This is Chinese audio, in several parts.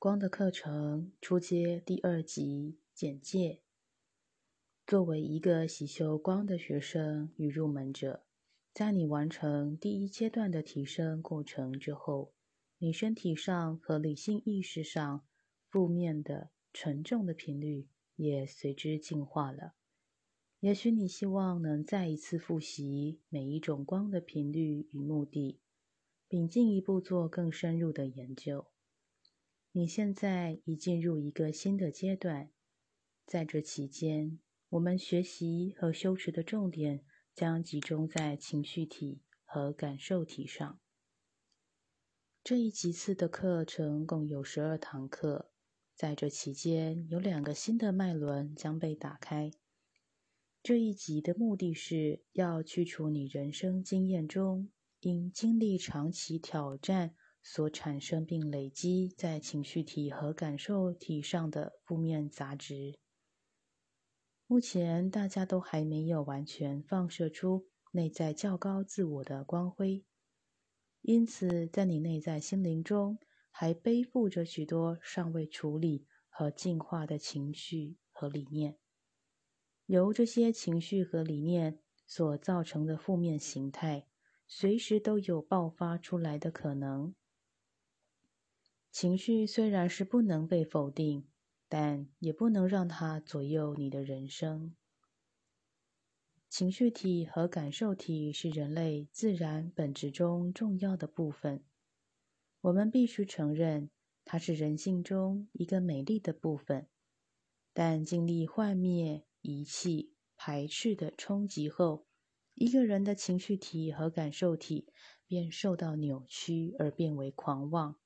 光的课程初阶第二集简介。作为一个喜修光的学生与入门者，在你完成第一阶段的提升过程之后，你身体上和理性意识上负面的沉重的频率也随之进化了。也许你希望能再一次复习每一种光的频率与目的，并进一步做更深入的研究。你现在已进入一个新的阶段，在这期间，我们学习和修持的重点将集中在情绪体和感受体上。这一集次的课程共有十二堂课，在这期间有两个新的脉轮将被打开。这一集的目的是要去除你人生经验中因经历长期挑战。所产生并累积在情绪体和感受体上的负面杂质，目前大家都还没有完全放射出内在较高自我的光辉，因此在你内在心灵中还背负着许多尚未处理和进化的情绪和理念，由这些情绪和理念所造成的负面形态，随时都有爆发出来的可能。情绪虽然是不能被否定，但也不能让它左右你的人生。情绪体和感受体是人类自然本质中重要的部分。我们必须承认，它是人性中一个美丽的部分。但经历幻灭、遗弃、排斥的冲击后，一个人的情绪体和感受体便受到扭曲而变为狂妄。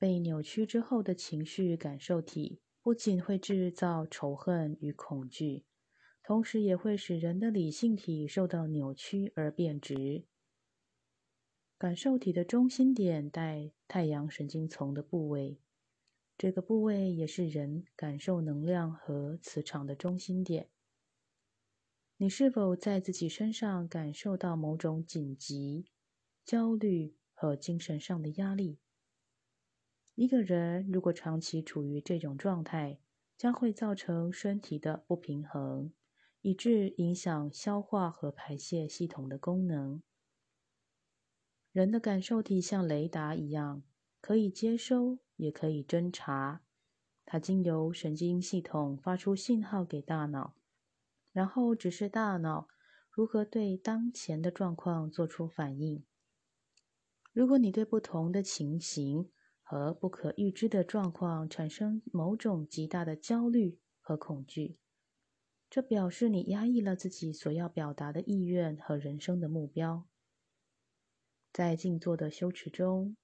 被扭曲之后的情绪感受体，不仅会制造仇恨与恐惧，同时也会使人的理性体受到扭曲而变直。感受体的中心点在太阳神经丛的部位，这个部位也是人感受能量和磁场的中心点。你是否在自己身上感受到某种紧急、焦虑和精神上的压力？一个人如果长期处于这种状态，将会造成身体的不平衡，以致影响消化和排泄系统的功能。人的感受体像雷达一样，可以接收，也可以侦查。它经由神经系统发出信号给大脑，然后指示大脑如何对当前的状况做出反应。如果你对不同的情形，和不可预知的状况产生某种极大的焦虑和恐惧，这表示你压抑了自己所要表达的意愿和人生的目标。在静坐的修持中，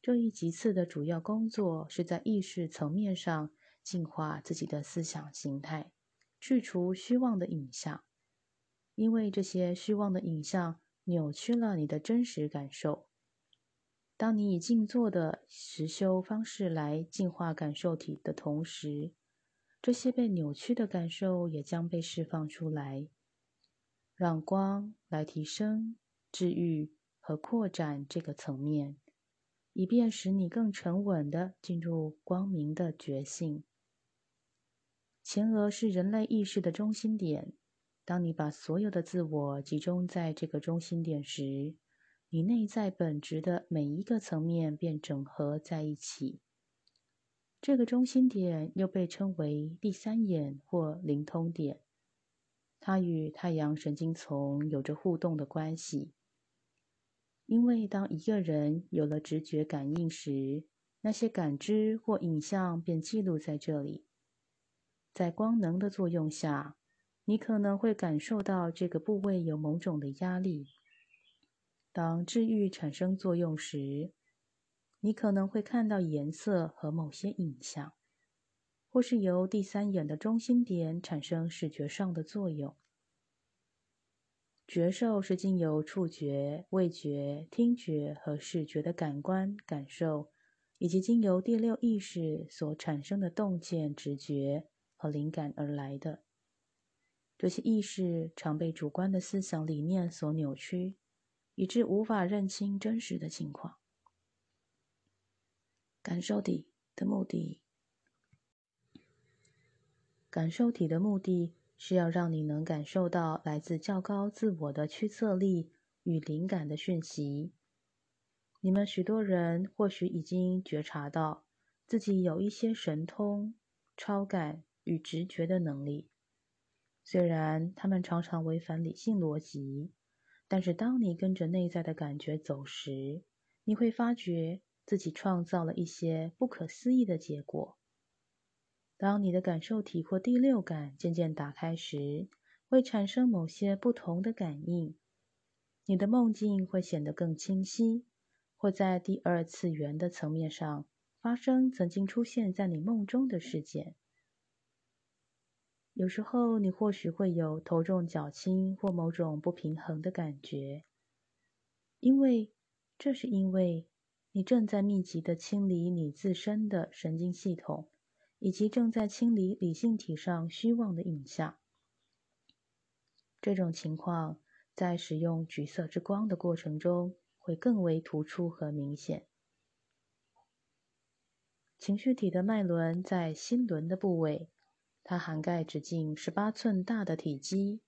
这一级次的主要工作是在意识层面上净化自己的思想形态，去除虚妄的影像，因为这些虚妄的影像扭曲了你的真实感受。当你以静坐的实修方式来净化感受体的同时，这些被扭曲的感受也将被释放出来，让光来提升、治愈和扩展这个层面，以便使你更沉稳地进入光明的觉性。前额是人类意识的中心点，当你把所有的自我集中在这个中心点时。你内在本质的每一个层面便整合在一起。这个中心点又被称为第三眼或灵通点，它与太阳神经丛有着互动的关系。因为当一个人有了直觉感应时，那些感知或影像便记录在这里。在光能的作用下，你可能会感受到这个部位有某种的压力。当治愈产生作用时，你可能会看到颜色和某些影像，或是由第三眼的中心点产生视觉上的作用。觉受是经由触觉、味觉、听觉和视觉的感官感受，以及经由第六意识所产生的洞见、直觉和灵感而来的。这些意识常被主观的思想理念所扭曲。以致无法认清真实的情况。感受体的目的。感受体的目的是要让你能感受到来自较高自我的驱策力与灵感的讯息。你们许多人或许已经觉察到自己有一些神通、超感与直觉的能力，虽然他们常常违反理性逻辑，但是当你跟着内在的感觉走时，你会发觉自己创造了一些不可思议的结果。当你的感受体或第六感渐渐打开时，会产生某些不同的感应，你的梦境会显得更清晰。或在第二次元的层面上发生曾经出现在你梦中的事件。有时候，你或许会有头重脚轻或某种不平衡的感觉，因为这是因为你正在密集的清理你自身的神经系统，以及正在清理理性体上虚妄的影像。这种情况在使用橘色之光的过程中。会更为突出和明显。情绪体的脉轮在心轮的部位，它涵盖直径十八寸大的体积，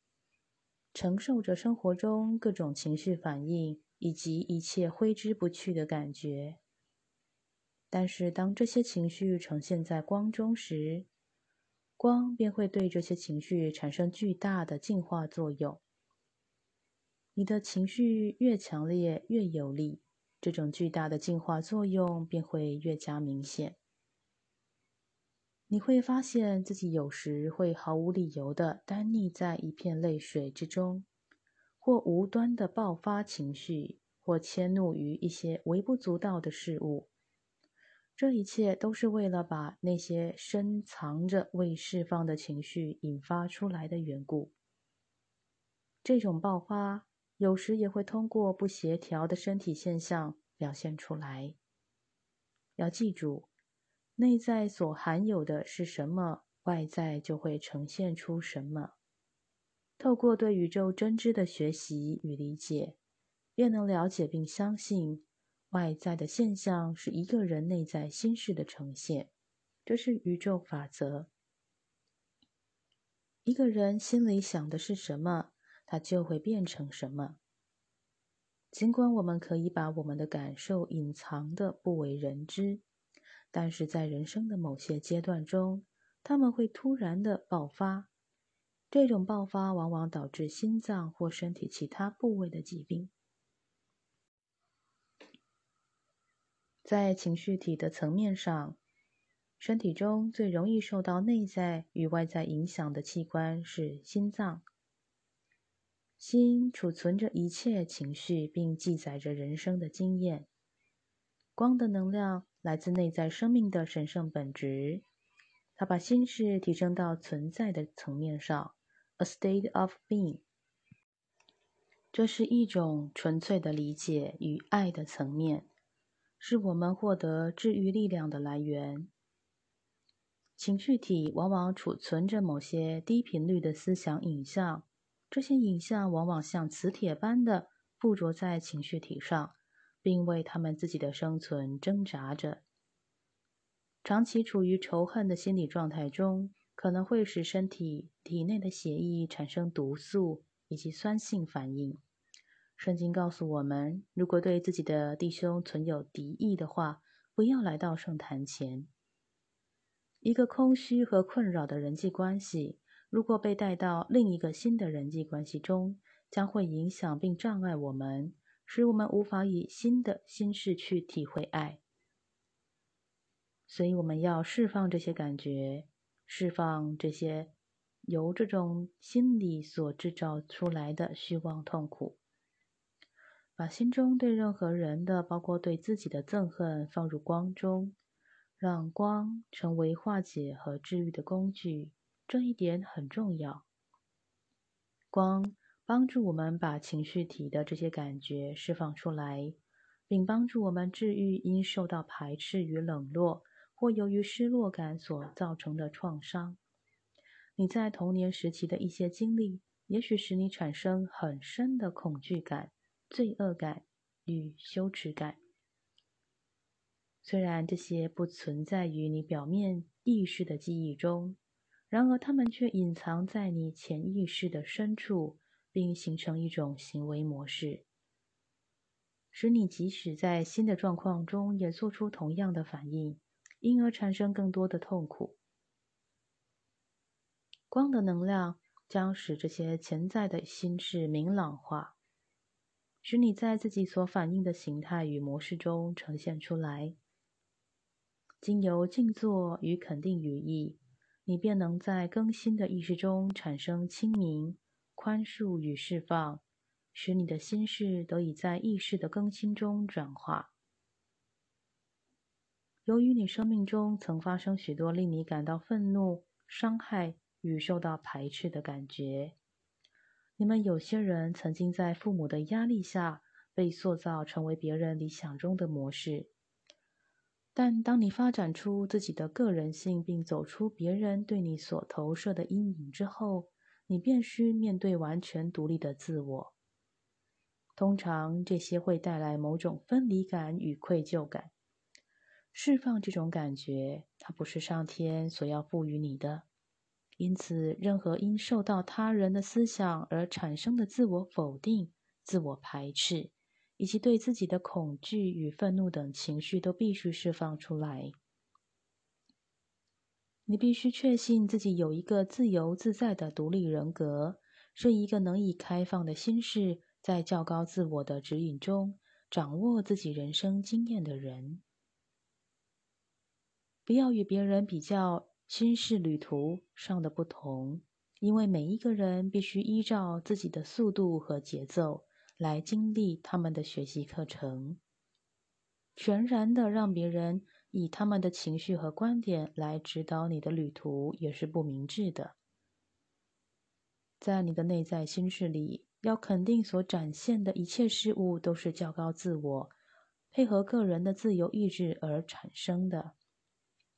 承受着生活中各种情绪反应以及一切挥之不去的感觉。但是，当这些情绪呈现在光中时，光便会对这些情绪产生巨大的净化作用。你的情绪越强烈、越有力，这种巨大的净化作用便会越加明显。你会发现自己有时会毫无理由的单溺在一片泪水之中，或无端的爆发情绪，或迁怒于一些微不足道的事物。这一切都是为了把那些深藏着未释放的情绪引发出来的缘故。这种爆发。有时也会通过不协调的身体现象表现出来。要记住，内在所含有的是什么，外在就会呈现出什么。透过对宇宙真知的学习与理解，便能了解并相信，外在的现象是一个人内在心事的呈现。这是宇宙法则。一个人心里想的是什么？它就会变成什么。尽管我们可以把我们的感受隐藏的不为人知，但是在人生的某些阶段中，他们会突然的爆发。这种爆发往往导致心脏或身体其他部位的疾病。在情绪体的层面上，身体中最容易受到内在与外在影响的器官是心脏。心储存着一切情绪，并记载着人生的经验。光的能量来自内在生命的神圣本质，它把心事提升到存在的层面上 （a state of being）。这是一种纯粹的理解与爱的层面，是我们获得治愈力量的来源。情绪体往往储存着某些低频率的思想影像。这些影像往往像磁铁般的附着在情绪体上，并为他们自己的生存挣扎着。长期处于仇恨的心理状态中，可能会使身体体内的血液产生毒素以及酸性反应。圣经告诉我们，如果对自己的弟兄存有敌意的话，不要来到圣坛前。一个空虚和困扰的人际关系。如果被带到另一个新的人际关系中，将会影响并障碍我们，使我们无法以新的心事去体会爱。所以，我们要释放这些感觉，释放这些由这种心理所制造出来的虚妄痛苦，把心中对任何人的，包括对自己的憎恨放入光中，让光成为化解和治愈的工具。这一点很重要。光帮助我们把情绪体的这些感觉释放出来，并帮助我们治愈因受到排斥与冷落，或由于失落感所造成的创伤。你在童年时期的一些经历，也许使你产生很深的恐惧感、罪恶感与羞耻感。虽然这些不存在于你表面意识的记忆中，然而它们却隐藏在你潜意识的深处，并形成一种行为模式，使你即使在新的状况中也做出同样的反应，因而产生更多的痛苦。光的能量将使这些潜在的心事明朗化。使你在自己所反应的形态与模式中呈现出来。经由静坐与肯定语义，你便能在更新的意识中产生清明、宽恕与释放，使你的心事得以在意识的更新中转化。由于你生命中曾发生许多令你感到愤怒、伤害与受到排斥的感觉。你们有些人曾经在父母的压力下被塑造成为别人理想中的模式，但当你发展出自己的个人性，并走出别人对你所投射的阴影之后，你便需面对完全独立的自我。通常，这些会带来某种分离感与愧疚感。释放这种感觉，它不是上天所要赋予你的。因此，任何因受到他人的思想而产生的自我否定、自我排斥，以及对自己的恐惧与愤怒等情绪，都必须释放出来。你必须确信自己有一个自由自在的独立人格，是一个能以开放的心事，在较高自我的指引中掌握自己人生经验的人。不要与别人比较。心事旅途上的不同，因为每一个人必须依照自己的速度和节奏来经历他们的学习课程。全然的让别人以他们的情绪和观点来指导你的旅途，也是不明智的。在你的内在心事里，要肯定所展现的一切事物都是较高自我配合个人的自由意志而产生的。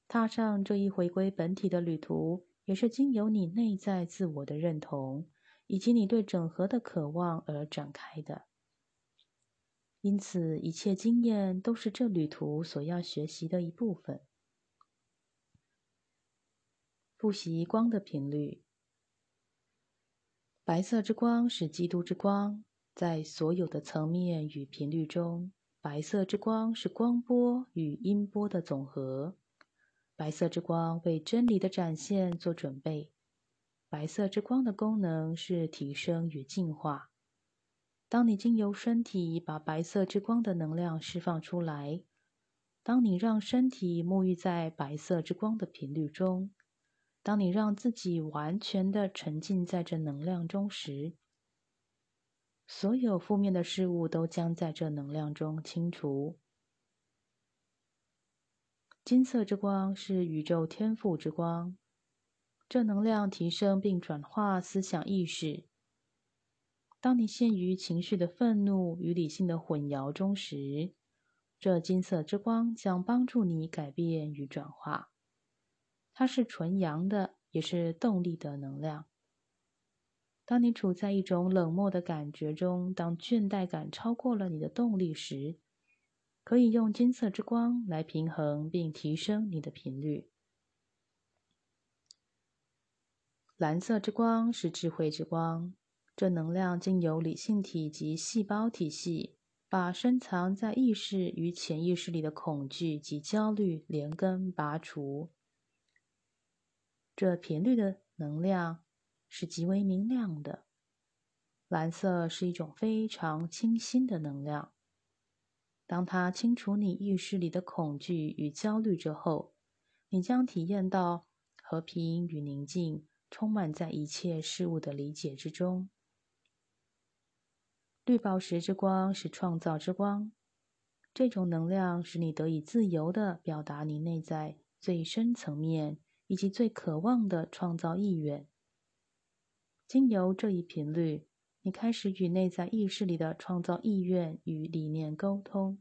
踏上这一回归本体的旅途，也是经由你内在自我的认同以及你对整合的渴望而展开的。因此，一切经验都是这旅途所要学习的一部分。复习光的频率：白色之光是基督之光，在所有的层面与频率中，白色之光是光波与音波的总和。白色之光为真理的展现做准备。白色之光的功能是提升与净化。当你经由身体把白色之光的能量释放出来，当你让身体沐浴在白色之光的频率中，当你让自己完全的沉浸在这能量中时，所有负面的事物都将在这能量中清除。金色之光是宇宙天赋之光，这能量提升并转化思想意识。当你陷于情绪的愤怒与理性的混淆中时，这金色之光将帮助你改变与转化。它是纯阳的，也是动力的能量。当你处在一种冷漠的感觉中，当倦怠感超过了你的动力时，可以用金色之光来平衡并提升你的频率。蓝色之光是智慧之光，这能量经由理性体及细胞体系，把深藏在意识与潜意识里的恐惧及焦虑连根拔除。这频率的能量是极为明亮的。蓝色是一种非常清新的能量。当它清除你意识里的恐惧与焦虑之后，你将体验到和平与宁静，充满在一切事物的理解之中。绿宝石之光是创造之光，这种能量使你得以自由地表达你内在最深层面以及最渴望的创造意愿。经由这一频率。你开始与内在意识里的创造意愿与理念沟通，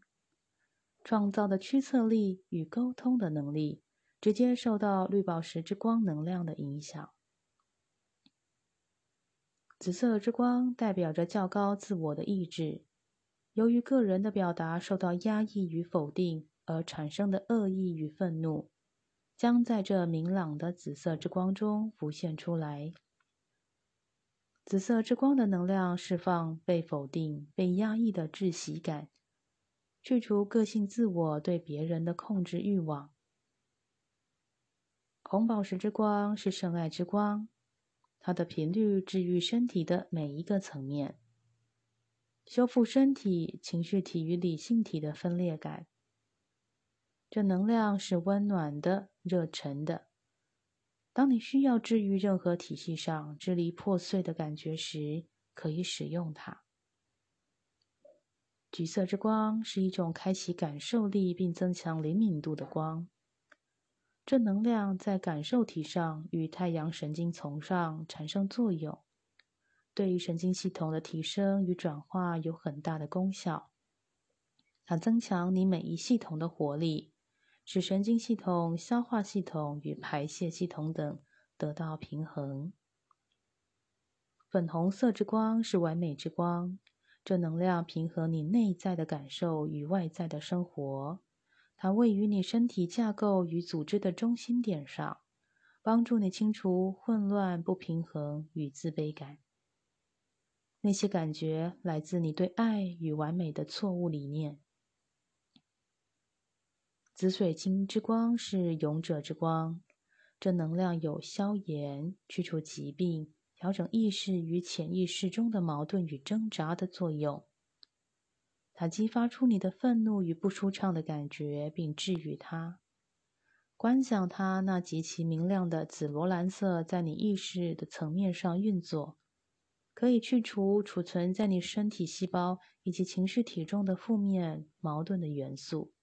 创造的驱策力与沟通的能力直接受到绿宝石之光能量的影响。紫色之光代表着较高自我的意志，由于个人的表达受到压抑与否定而产生的恶意与愤怒，将在这明朗的紫色之光中浮现出来。紫色之光的能量释放被否定、被压抑的窒息感，去除个性自我对别人的控制欲望。红宝石之光是圣爱之光，它的频率治愈身体的每一个层面，修复身体、情绪体与理性体的分裂感。这能量是温暖的、热忱的。当你需要治愈任何体系上支离破碎的感觉时，可以使用它。橘色之光是一种开启感受力并增强灵敏度的光。这能量在感受体上与太阳神经丛上产生作用，对于神经系统的提升与转化有很大的功效。它增强你每一系统的活力。使神经系统、消化系统与排泄系统等得到平衡。粉红色之光是完美之光，这能量平衡你内在的感受与外在的生活。它位于你身体架构与组织的中心点上，帮助你清除混乱、不平衡与自卑感。那些感觉来自你对爱与完美的错误理念。紫水晶之光是勇者之光，这能量有消炎、去除疾病、调整意识与潜意识中的矛盾与挣扎的作用。它激发出你的愤怒与不舒畅的感觉，并治愈它。观想它那极其明亮的紫罗兰色在你意识的层面上运作，可以去除储存在你身体细胞以及情绪体中的负面矛盾的元素。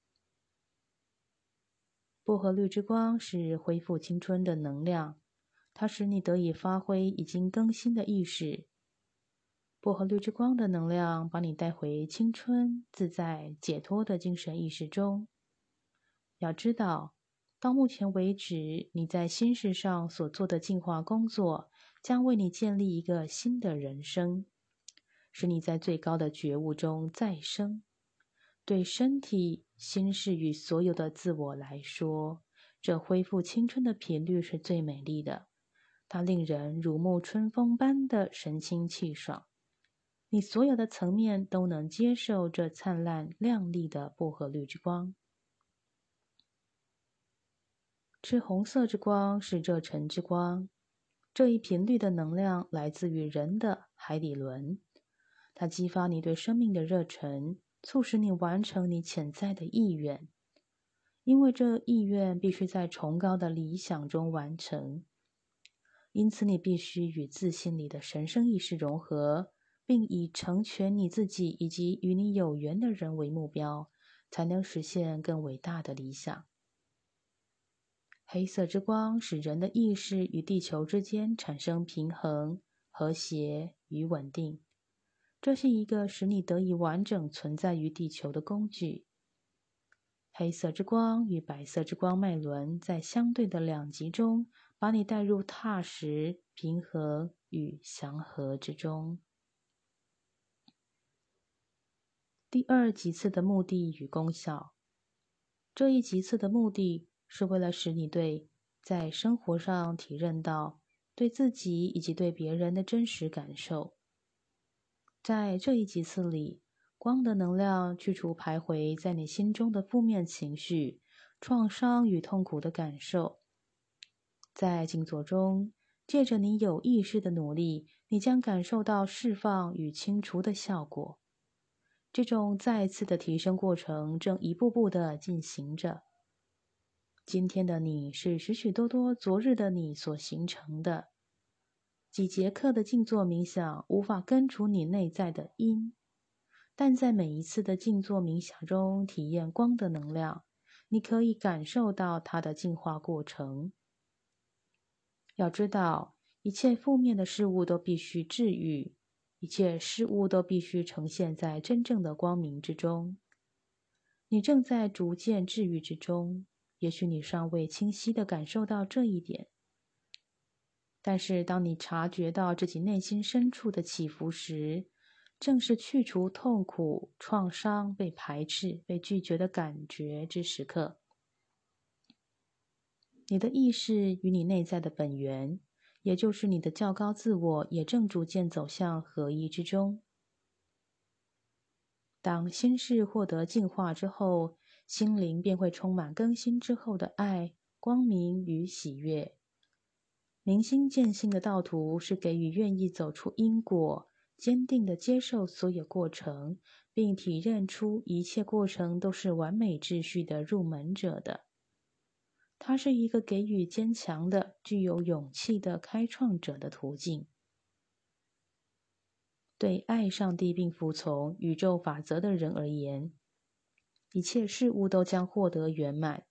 薄荷绿之光是恢复青春的能量，它使你得以发挥已经更新的意识。薄荷绿之光的能量把你带回青春、自在、解脱的精神意识中。要知道，到目前为止，你在心事上所做的进化工作，将为你建立一个新的人生，使你在最高的觉悟中再生。对身体、心事与所有的自我来说，这恢复青春的频率是最美丽的。它令人如沐春风般的神清气爽。你所有的层面都能接受这灿烂亮丽的薄荷绿之光。赤红色之光是热忱之光。这一频率的能量来自于人的海底轮，它激发你对生命的热忱。促使你完成你潜在的意愿，因为这意愿必须在崇高的理想中完成。因此，你必须与自信里的神圣意识融合，并以成全你自己以及与你有缘的人为目标，才能实现更伟大的理想。黑色之光使人的意识与地球之间产生平衡、和谐与稳定。这是一个使你得以完整存在于地球的工具。黑色之光与白色之光脉轮在相对的两极中，把你带入踏实、平和与祥和之中。第二级次的目的与功效，这一级次的目的是为了使你对在生活上体认到对自己以及对别人的真实感受。在这一级次里，光的能量去除徘徊在你心中的负面情绪、创伤与痛苦的感受。在静坐中，借着你有意识的努力，你将感受到释放与清除的效果。这种再次的提升过程正一步步的进行着。今天的你是许许多多昨日的你所形成的。几节课的静坐冥想无法根除你内在的因，但在每一次的静坐冥想中体验光的能量，你可以感受到它的进化过程。要知道，一切负面的事物都必须治愈，一切事物都必须呈现在真正的光明之中。你正在逐渐治愈之中，也许你尚未清晰的感受到这一点。但是，当你察觉到自己内心深处的起伏时，正是去除痛苦、创伤、被排斥、被拒绝的感觉之时刻。你的意识与你内在的本源，也就是你的较高自我，也正逐渐走向合一之中。当心事获得净化之后，心灵便会充满更新之后的爱、光明与喜悦。明心见性的道途是给予愿意走出因果、坚定的接受所有过程，并体认出一切过程都是完美秩序的入门者的。它是一个给予坚强的、具有勇气的开创者的途径。对爱上帝并服从宇宙法则的人而言，一切事物都将获得圆满。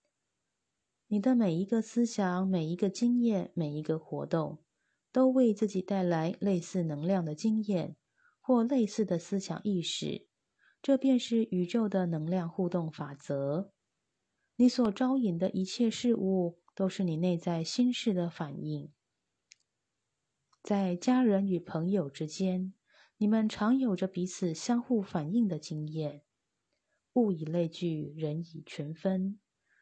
你的每一个思想、每一个经验、每一个活动，都为自己带来类似能量的经验或类似的思想意识。这便是宇宙的能量互动法则。你所招引的一切事物，都是你内在心事的反应。在家人与朋友之间，你们常有着彼此相互反应的经验。物以类聚，人以群分。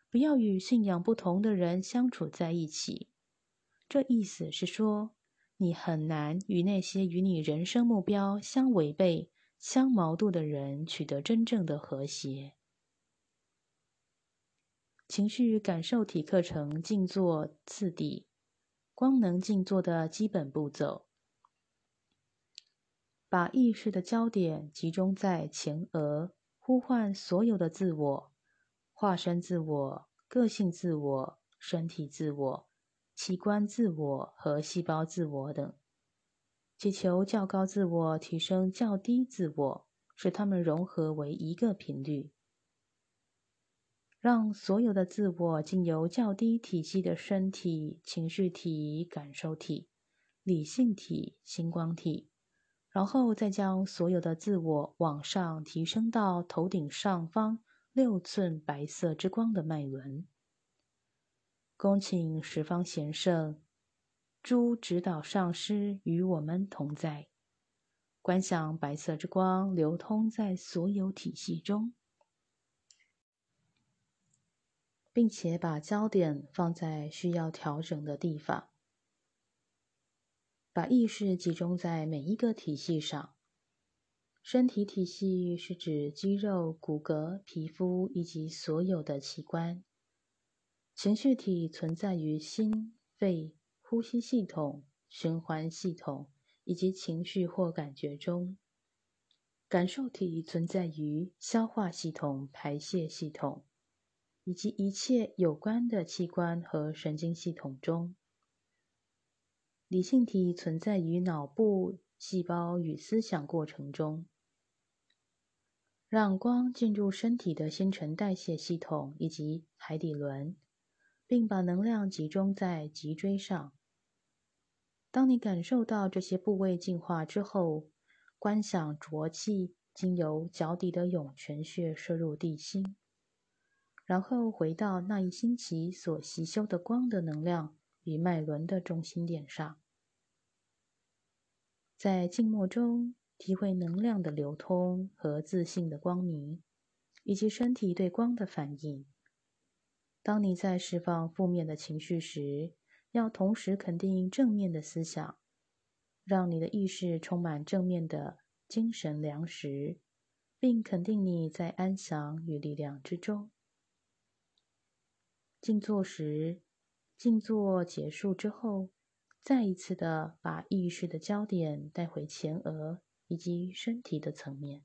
不要与信仰不同的人相处在一起。这意思是说，你很难与那些与你人生目标相违背、相矛盾的人取得真正的和谐。情绪感受体课程静坐次第，光能静坐的基本步骤：把意识的焦点集中在前额，呼唤所有的自我、化身自我、个性自我、身体自我、器官自我和细胞自我等，祈求较高自我提升较低自我，使它们融合为一个频率。让所有的自我经由较低体系的身体、情绪体、感受体、理性体、星光体，然后再将所有的自我往上提升到头顶上方六寸白色之光的脉轮。恭请十方贤圣、诸指导上师与我们同在，观想白色之光流通在所有体系中。并且把焦点放在需要调整的地方，把意识集中在每一个体系上。身体体系是指肌肉、骨骼、皮肤以及所有的器官。情绪体存在于心、肺、呼吸系统、循环系统以及情绪或感觉中。感受体存在于消化系统、排泄系统。以及一切有关的器官和神经系统中，理性体存在于脑部、细胞与思想过程中。让光进入身体的新陈代谢系统以及海底轮，并把能量集中在脊椎上。当你感受到这些部位进化之后，观想浊气经由脚底的涌泉穴射入地心。然后回到那一星期所吸修的光的能量与脉轮的中心点上，在静默中体会能量的流通和自信的光明，以及身体对光的反应。当你在释放负面的情绪时，要同时肯定正面的思想，让你的意识充满正面的精神粮食，并肯定你在安详与力量之中。静坐时，静坐结束之后，再一次的把意识的焦点带回前额以及身体的层面。